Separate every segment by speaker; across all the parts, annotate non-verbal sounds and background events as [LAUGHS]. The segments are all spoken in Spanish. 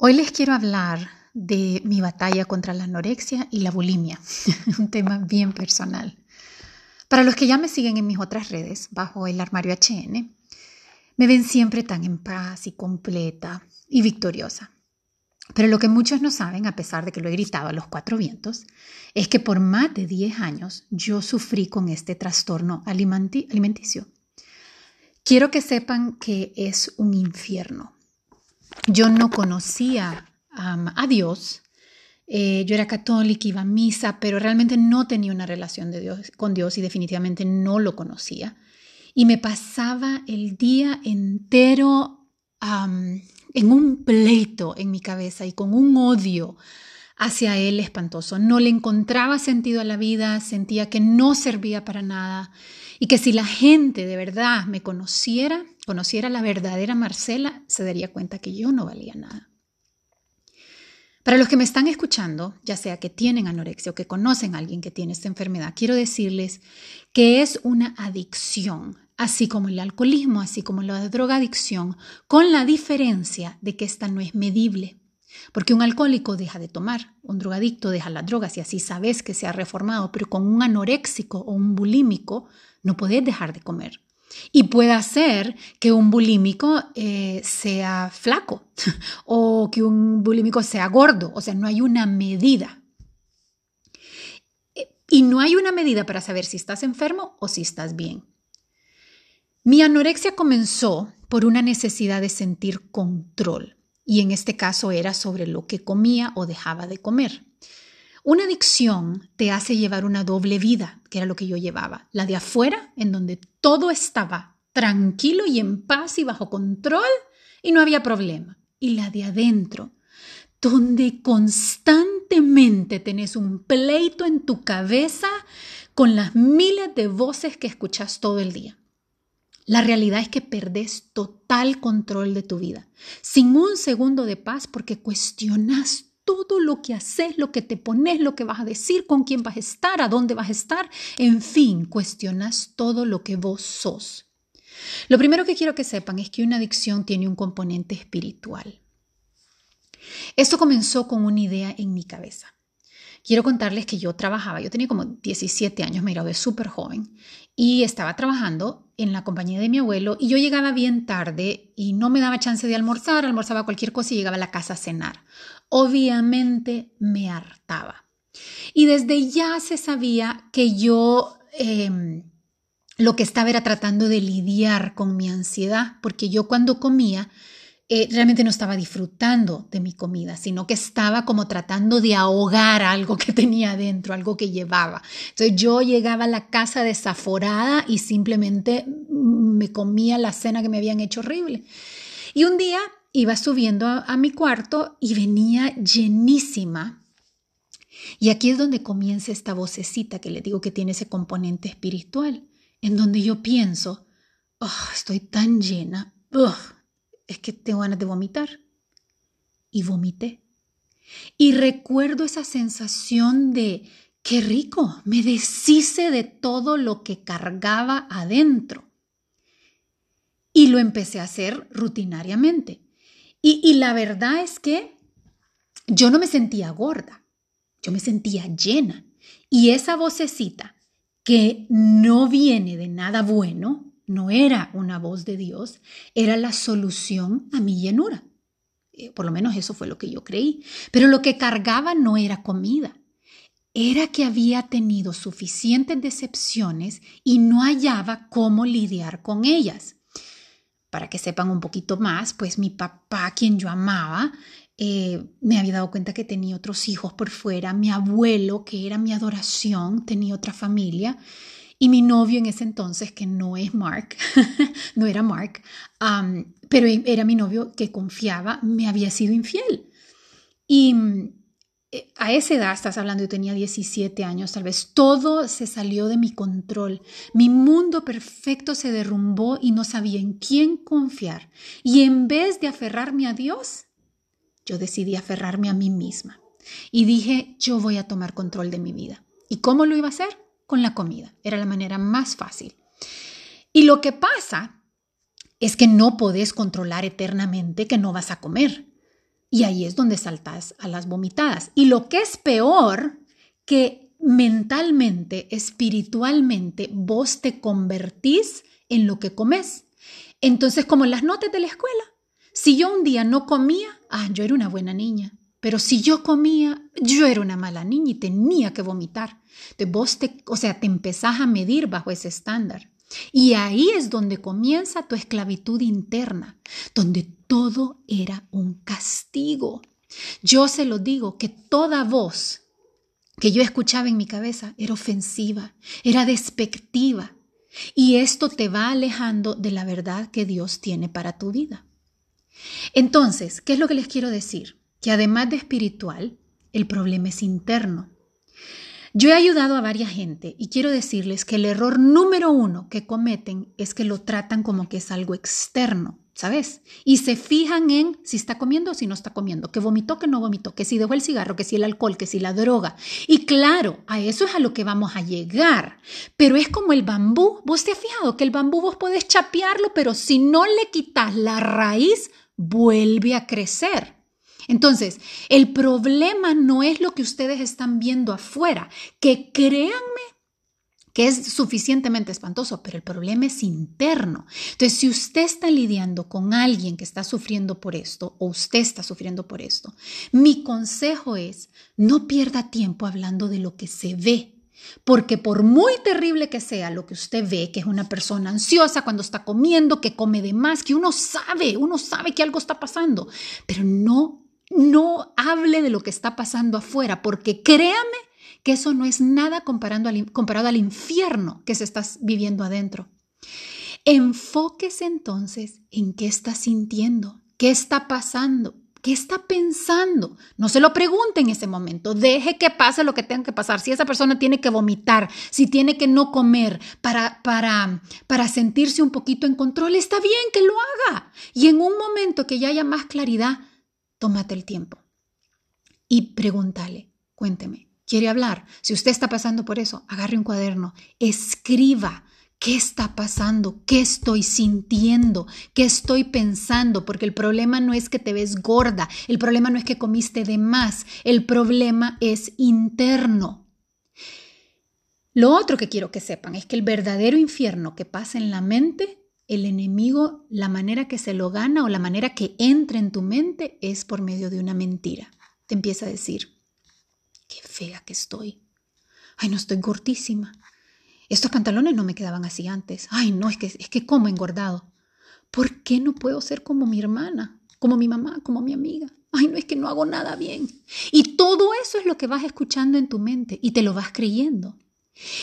Speaker 1: Hoy les quiero hablar de mi batalla contra la anorexia y la bulimia, [LAUGHS] un tema bien personal. Para los que ya me siguen en mis otras redes, bajo el armario HN, me ven siempre tan en paz y completa y victoriosa. Pero lo que muchos no saben, a pesar de que lo he gritado a los cuatro vientos, es que por más de 10 años yo sufrí con este trastorno alimenticio. Quiero que sepan que es un infierno yo no conocía a Dios. Eh, yo era católica, iba a misa, pero realmente no tenía una relación de Dios, con Dios y definitivamente no lo conocía. Y me pasaba el día entero en un pleito en mi cabeza y con un odio hacia él espantoso. No le encontraba sentido a la vida, sentía que no servía para nada y que si la gente de verdad me conociera, conociera la verdadera Marcela, se daría cuenta que yo no valía nada. Para los que me están escuchando, ya sea que tienen anorexia o que conocen a alguien que tiene esta enfermedad, quiero decirles que es una adicción, así como el alcoholismo, así como la drogadicción, con la diferencia de que esta no es medible. Porque un alcohólico deja de tomar, un drogadicto deja las drogas y así sabes que se ha reformado, pero con un anoréxico o un bulímico no puedes dejar de comer. Y puede hacer que un bulímico eh, sea flaco [LAUGHS] o que un bulímico sea gordo, o sea, no hay una medida. Y no hay una medida para saber si estás enfermo o si estás bien. Mi anorexia comenzó por una necesidad de sentir control y en este caso era sobre lo que comía o dejaba de comer. Una adicción te hace llevar una doble vida, que era lo que yo llevaba. La de afuera, en donde todo estaba tranquilo y en paz y bajo control y no había problema. Y la de adentro, donde constantemente tenés un pleito en tu cabeza con las miles de voces que escuchas todo el día. La realidad es que perdés total control de tu vida, sin un segundo de paz porque cuestionas todo lo que haces, lo que te pones, lo que vas a decir, con quién vas a estar, a dónde vas a estar, en fin, cuestionas todo lo que vos sos. Lo primero que quiero que sepan es que una adicción tiene un componente espiritual. Esto comenzó con una idea en mi cabeza. Quiero contarles que yo trabajaba, yo tenía como 17 años, me gradué súper joven y estaba trabajando en la compañía de mi abuelo y yo llegaba bien tarde y no me daba chance de almorzar, almorzaba cualquier cosa y llegaba a la casa a cenar. Obviamente me hartaba. Y desde ya se sabía que yo em, lo que estaba era tratando de lidiar con mi ansiedad, porque yo cuando comía eh, realmente no estaba disfrutando de mi comida, sino que estaba como tratando de ahogar algo que [LAUGHS] tenía adentro, algo que llevaba. Entonces yo llegaba a la casa desaforada y simplemente me comía la cena que me habían hecho horrible. Y un día iba subiendo a, mi cuarto y venía llenísima y aquí es donde comienza esta vocecita que le digo que tiene ese componente espiritual, en donde yo pienso, oh, estoy tan llena, es que tengo ganas de vomitar. Y vomité. Y recuerdo esa sensación de, qué rico, me deshice de todo lo que cargaba adentro. Y lo empecé a hacer rutinariamente. Y, y la verdad es que yo no me sentía gorda, yo me sentía llena. Y esa vocecita que no viene de nada bueno, no era una voz de Dios, era la solución a mi llenura. Eh, por lo menos eso fue lo que yo creí. Pero lo que cargaba no era comida, era que había tenido suficientes decepciones y no hallaba cómo lidiar con ellas. Para que sepan un poquito más, pues mi papá, quien yo amaba, eh, me había dado cuenta que tenía otros hijos por fuera, mi abuelo, que era mi adoración, tenía otra familia, y mi novio en ese entonces, que no es Mark, [LAUGHS] no era Mark, pero era mi novio que confiaba, me había sido infiel. Y eh, a esa edad, estás hablando, yo tenía 17 años, tal vez todo se salió de mi control. Mi mundo perfecto se derrumbó y no sabía en quién confiar. Y en vez de aferrarme a Dios, yo decidí aferrarme a mí misma. Y dije, yo voy a tomar control de mi vida. ¿Y cómo lo iba a hacer? Con la comida. Era la manera más fácil. Y lo que pasa es que no podés controlar eternamente que no vas a comer. Y ahí es donde saltas a las vomitadas. Y lo que es peor, que mentalmente, espiritualmente, vos te convertís en lo que comes. Entonces, como en las notas de la escuela, si yo un día no comía, ah, yo era una buena niña. Pero si yo comía, yo era una mala niña y tenía que vomitar. Entonces vos te, o sea, te empezás a medir bajo ese estándar. Y ahí es donde comienza tu esclavitud interna, donde todo era un castigo. Yo se lo digo que toda voz que yo escuchaba en mi cabeza era ofensiva, era despectiva. Y esto te va alejando de la verdad que Dios tiene para tu vida. Entonces, ¿qué es lo que les quiero decir? Que además de espiritual, el problema es interno. Yo he ayudado a varias gente y quiero decirles que el error número uno que cometen es que lo tratan como que es algo externo, ¿sabes? Y se fijan en si está comiendo o si no está comiendo, que vomitó, que no vomitó, que si dejó el cigarro, que si el alcohol, que si la droga. Y claro, a eso es a lo que vamos a llegar. Pero es como el bambú. ¿Vos te has fijado que el bambú vos podés chapearlo, pero si no le quitas la raíz, vuelve a crecer? Entonces, el problema no es lo que ustedes están viendo afuera, que créanme que es suficientemente espantoso, pero el problema es interno. Entonces, si usted está lidiando con alguien que está sufriendo por esto o usted está sufriendo por esto, mi consejo es no pierda tiempo hablando de lo que se ve. Porque por muy terrible que sea lo que usted ve, que es una persona ansiosa cuando está comiendo, que come de más, que uno sabe, uno sabe que algo está pasando, pero no no hable de lo que está pasando afuera, porque créame que eso no es nada comparado al, comparado al infierno que se está viviendo adentro. Enfóquese entonces en qué está sintiendo, qué está pasando, qué está pensando. No se lo pregunte en ese momento. Deje que pase lo que tenga que pasar. Si esa persona tiene que vomitar, si tiene que no comer para, para, para sentirse un poquito en control, está bien que lo haga. Y en un momento que ya haya más claridad, tómate el tiempo y pregúntale, cuénteme, ¿quiere hablar? Si usted está pasando por eso, agarre un cuaderno, escriba. ¿Qué está pasando? ¿Qué estoy sintiendo? ¿Qué estoy pensando? Porque el problema no es que te ves gorda, el problema no es que comiste de más, el problema es interno. Lo otro que quiero que sepan es que el verdadero infierno que pasa en la mente el enemigo, la manera que se lo gana o la manera que entra en tu mente es por medio de una mentira. Te empieza a decir, qué fea que estoy. Ay, no estoy gordísima. Estos pantalones no me quedaban así antes. Ay, no, es que, es que como engordado. ¿Por qué no puedo ser como mi hermana, como mi mamá, como mi amiga? Ay, no es que no hago nada bien. Y todo eso es lo que vas escuchando en tu mente y te lo vas creyendo.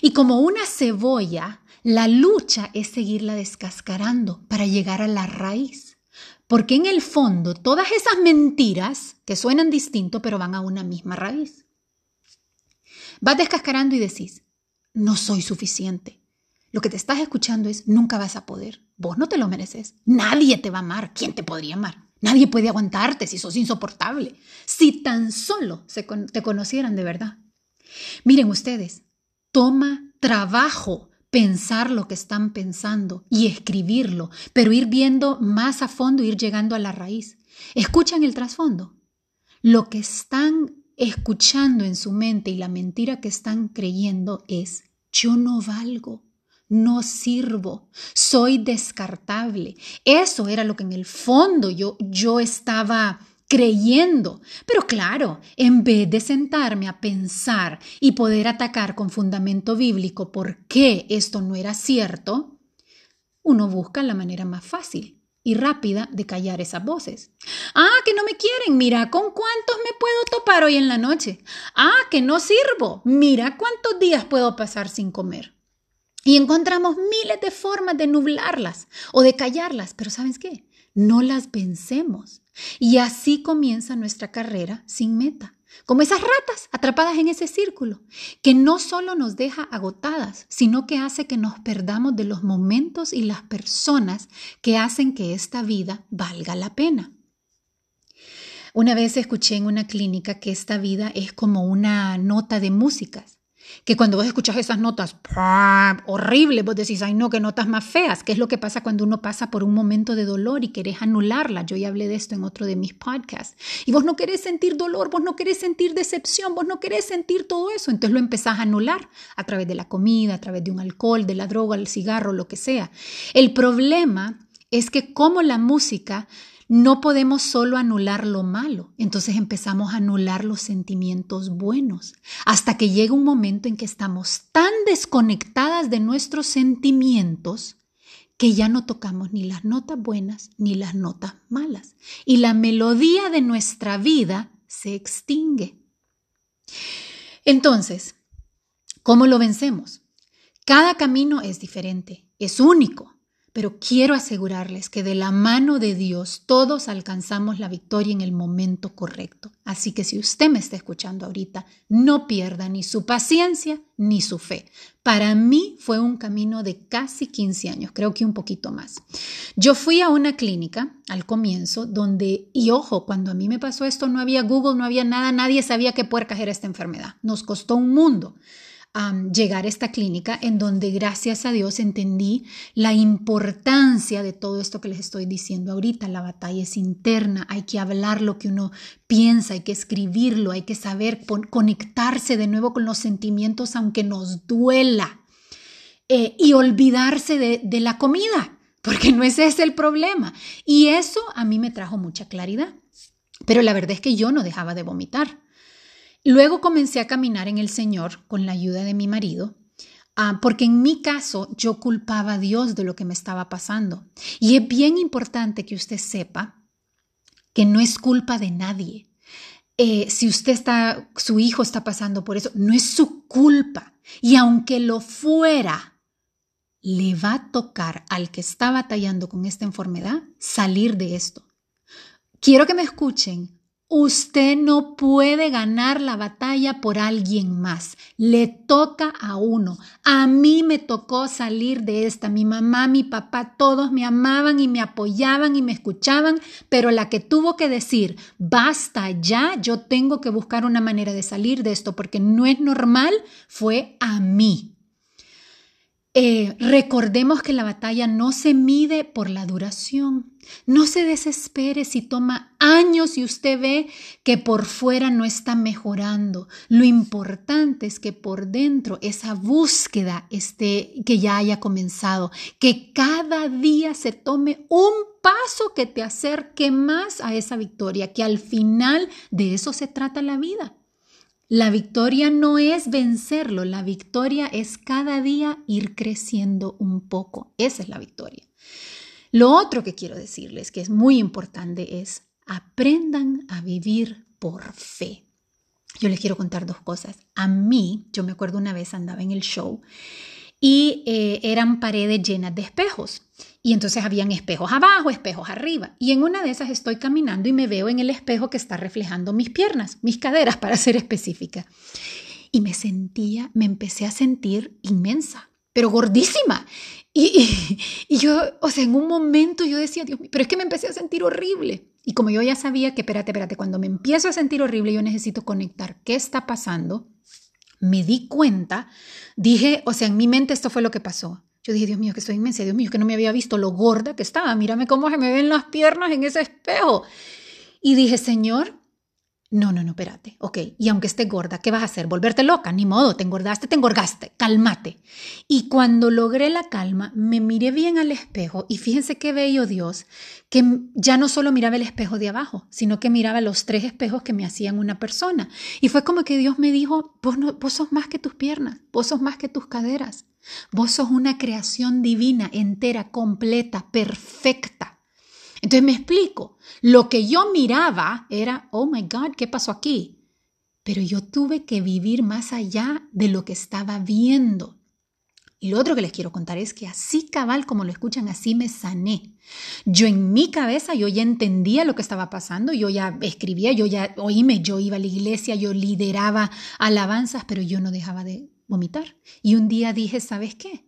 Speaker 1: Y como una cebolla, la lucha es seguirla descascarando para llegar a la raíz. Porque en el fondo todas esas mentiras que suenan distinto pero van a una misma raíz. Vas descascarando y decís, no soy suficiente. Lo que te estás escuchando es, nunca vas a poder. Vos no te lo mereces. Nadie te va a amar. ¿Quién te podría amar? Nadie puede aguantarte si sos insoportable. Si tan solo te conocieran de verdad. Miren ustedes, toma trabajo pensar lo que están pensando y escribirlo, pero ir viendo más a fondo, ir llegando a la raíz. Escuchan el trasfondo. Lo que están escuchando en su mente y la mentira que están creyendo es yo no valgo, no sirvo, soy descartable. Eso era lo que en el fondo yo, yo estaba creyendo. Pero claro, en vez de sentarme a pensar y poder atacar con fundamento bíblico por qué esto no era cierto, uno busca la manera más fácil y rápida de callar esas voces. Ah, que no me quieren, mira con cuántos me puedo topar hoy en la noche. Ah, que no sirvo, mira cuántos días puedo pasar sin comer. Y encontramos miles de formas de nublarlas o de callarlas, pero ¿sabes qué? No las vencemos y así comienza nuestra carrera sin meta, como esas ratas atrapadas en ese círculo, que no solo nos deja agotadas, sino que hace que nos perdamos de los momentos y las personas que hacen que esta vida valga la pena. Una vez escuché en una clínica que esta vida es como una nota de músicas que cuando vos escuchas esas notas horribles, vos decís, ay no, qué notas más feas, ¿qué es lo que pasa cuando uno pasa por un momento de dolor y querés anularla? Yo ya hablé de esto en otro de mis podcasts. Y vos no querés sentir dolor, vos no querés sentir decepción, vos no querés sentir todo eso, entonces lo empezás a anular a través de la comida, a través de un alcohol, de la droga, el cigarro, lo que sea. El problema es que como la música no podemos solo anular lo malo, entonces empezamos a anular los sentimientos buenos, hasta que llega un momento en que estamos tan desconectadas de nuestros sentimientos que ya no tocamos ni las notas buenas ni las notas malas, y la melodía de nuestra vida se extingue. Entonces, ¿cómo lo vencemos? Cada camino es diferente, es único. Pero quiero asegurarles que de la mano de Dios todos alcanzamos la victoria en el momento correcto. Así que si usted me está escuchando ahorita, no pierda ni su paciencia ni su fe. Para mí fue un camino de casi 15 años, creo que un poquito más. Yo fui a una clínica al comienzo donde, y ojo, cuando a mí me pasó esto no había Google, no había nada, nadie sabía qué puercas era esta enfermedad. Nos costó un mundo llegar a esta clínica en donde gracias a Dios entendí la importancia de todo esto que les estoy diciendo ahorita. La batalla es interna, hay que hablar lo que uno piensa, hay que escribirlo, hay que saber conectarse de nuevo con los sentimientos aunque nos duela eh, y olvidarse de, de la comida, porque no ese es el problema. Y eso a mí me trajo mucha claridad. Pero la verdad es que yo no dejaba de vomitar. Luego comencé a caminar en el Señor con la ayuda de mi marido, ah, porque en mi caso yo culpaba a Dios de lo que me estaba pasando. Y es bien importante que usted sepa que no es culpa de nadie. Eh, si usted está, su hijo está pasando por eso, no es su culpa. Y aunque lo fuera, le va a tocar al que está batallando con esta enfermedad salir de esto. Quiero que me escuchen Usted no puede ganar la batalla por alguien más. Le toca a uno. A mí me tocó salir de esta. Mi mamá, mi papá, todos me amaban y me apoyaban y me escuchaban, pero la que tuvo que decir, basta ya, yo tengo que buscar una manera de salir de esto porque no es normal, fue a mí. Eh, recordemos que la batalla no se mide por la duración. No se desespere si toma años y usted ve que por fuera no está mejorando. Lo importante es que por dentro esa búsqueda esté, que ya haya comenzado, que cada día se tome un paso que te acerque más a esa victoria, que al final de eso se trata la vida. La victoria no es vencerlo, la victoria es cada día ir creciendo un poco. Esa es la victoria. Lo otro que quiero decirles, que es muy importante, es aprendan a vivir por fe. Yo les quiero contar dos cosas. A mí, yo me acuerdo una vez andaba en el show y eh, eran paredes llenas de espejos. Y entonces habían espejos abajo, espejos arriba. Y en una de esas estoy caminando y me veo en el espejo que está reflejando mis piernas, mis caderas, para ser específica. Y me sentía, me empecé a sentir inmensa, pero gordísima. Y, yo, o sea, en un momento yo decía, Dios mío, pero es que me empecé a sentir horrible. Y como yo ya sabía que, espérate, espérate, cuando me empiezo a sentir horrible, yo necesito conectar qué está pasando, me di cuenta, dije, o sea, en mi mente esto fue lo que pasó. Yo dije, Dios mío, que estoy inmensa, Dios mío, que no me había visto lo gorda que estaba, mírame cómo se me ven las piernas en ese espejo. Y dije, Señor, no, no, no, espérate. Ok, y aunque esté gorda, ¿qué vas a hacer? ¿Volverte loca? Ni modo, te engordaste, te engorgaste, cálmate. Y cuando logré la calma, me miré bien al espejo y fíjense qué bello Dios, que ya no solo miraba el espejo de abajo, sino que miraba los tres espejos que me hacían una persona. Y fue como que Dios me dijo, vos, no, vos sos más que tus piernas, vos sos más que tus caderas, vos sos una creación divina, entera, completa, perfecta. Entonces me explico, lo que yo miraba era, oh my God, ¿qué pasó aquí? Pero yo tuve que vivir más allá de lo que estaba viendo. Y lo otro que les quiero contar es que así cabal como lo escuchan, así me sané. Yo en mi cabeza, yo ya entendía lo que estaba pasando, yo ya escribía, yo ya oíme, yo iba a la iglesia, yo lideraba alabanzas, pero yo no dejaba de vomitar. Y un día dije, ¿sabes qué?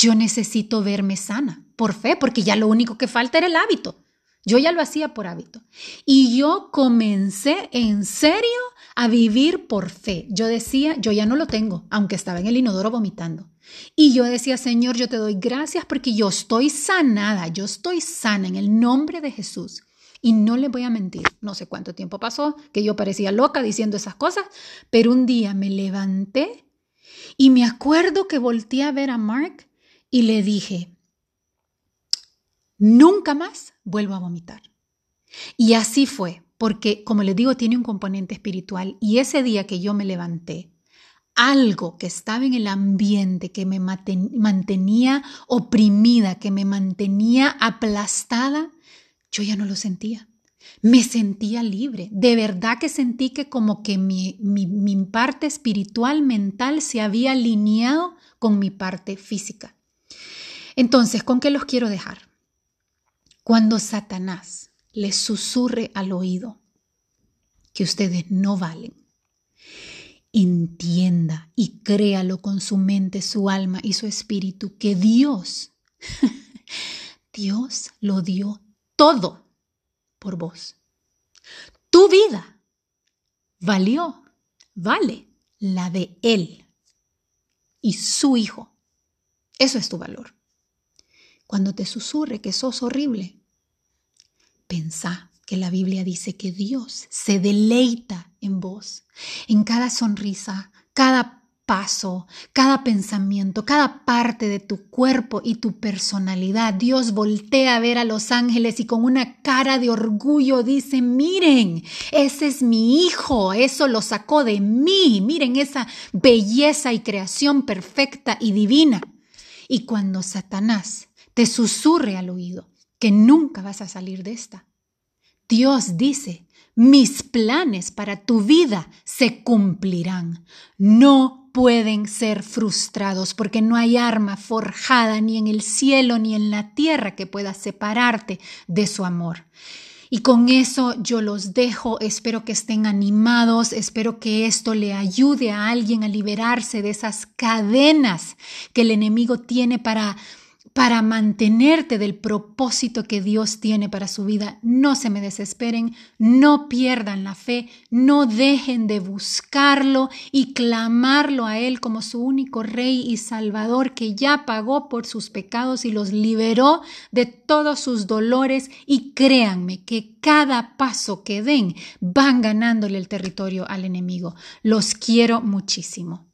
Speaker 1: Yo necesito verme sana, por fe, porque ya lo único que falta era el hábito. Yo ya lo hacía por hábito. Y yo comencé en serio a vivir por fe. Yo decía, yo ya no lo tengo, aunque estaba en el inodoro vomitando. Y yo decía, Señor, yo te doy gracias porque yo estoy sanada, yo estoy sana en el nombre de Jesús. Y no le voy a mentir, no sé cuánto tiempo pasó, que yo parecía loca diciendo esas cosas, pero un día me levanté y me acuerdo que volteé a ver a Mark y le dije, nunca más vuelvo a vomitar. Y así fue, porque como les digo, tiene un componente espiritual. Y ese día que yo me levanté, algo que estaba en el ambiente, que me mantenía oprimida, que me mantenía aplastada, yo ya no lo sentía. Me sentía libre. De verdad que sentí que como que mi, mi, parte espiritual, mental, se había alineado con mi parte física. Entonces, ¿con qué los quiero dejar? Cuando Satanás les susurre al oído que ustedes no valen, entienda y créalo con su mente, su alma y su espíritu que Dios, [LAUGHS] Dios lo dio todo por vos. Tu vida valió, vale la de Él y su Hijo. Eso es tu valor. Cuando te susurre que sos horrible, pensá que la Biblia dice que Dios se deleita en vos, en cada sonrisa, cada paso, cada pensamiento, cada parte de tu cuerpo y tu personalidad. Dios voltea a ver a los ángeles y con una cara de orgullo dice, miren, ese es mi hijo, eso lo sacó de mí, miren esa belleza y creación perfecta y divina. Y cuando Satanás te susurre al oído que nunca vas a salir de esta, Dios dice, mis planes para tu vida se cumplirán. No pueden ser frustrados porque no hay arma forjada ni en el cielo ni en la tierra que pueda separarte de su amor. Y con eso yo los dejo, espero que estén animados, espero que esto le ayude a alguien a liberarse de esas cadenas que el enemigo tiene para para mantenerte del propósito que Dios tiene para su vida. No se me desesperen, no pierdan la fe, no dejen de buscarlo y clamarlo a Él como su único Rey y Salvador que ya pagó por sus pecados y los liberó de todos sus dolores y créanme que cada paso que den van ganándole el territorio al enemigo. Los quiero muchísimo.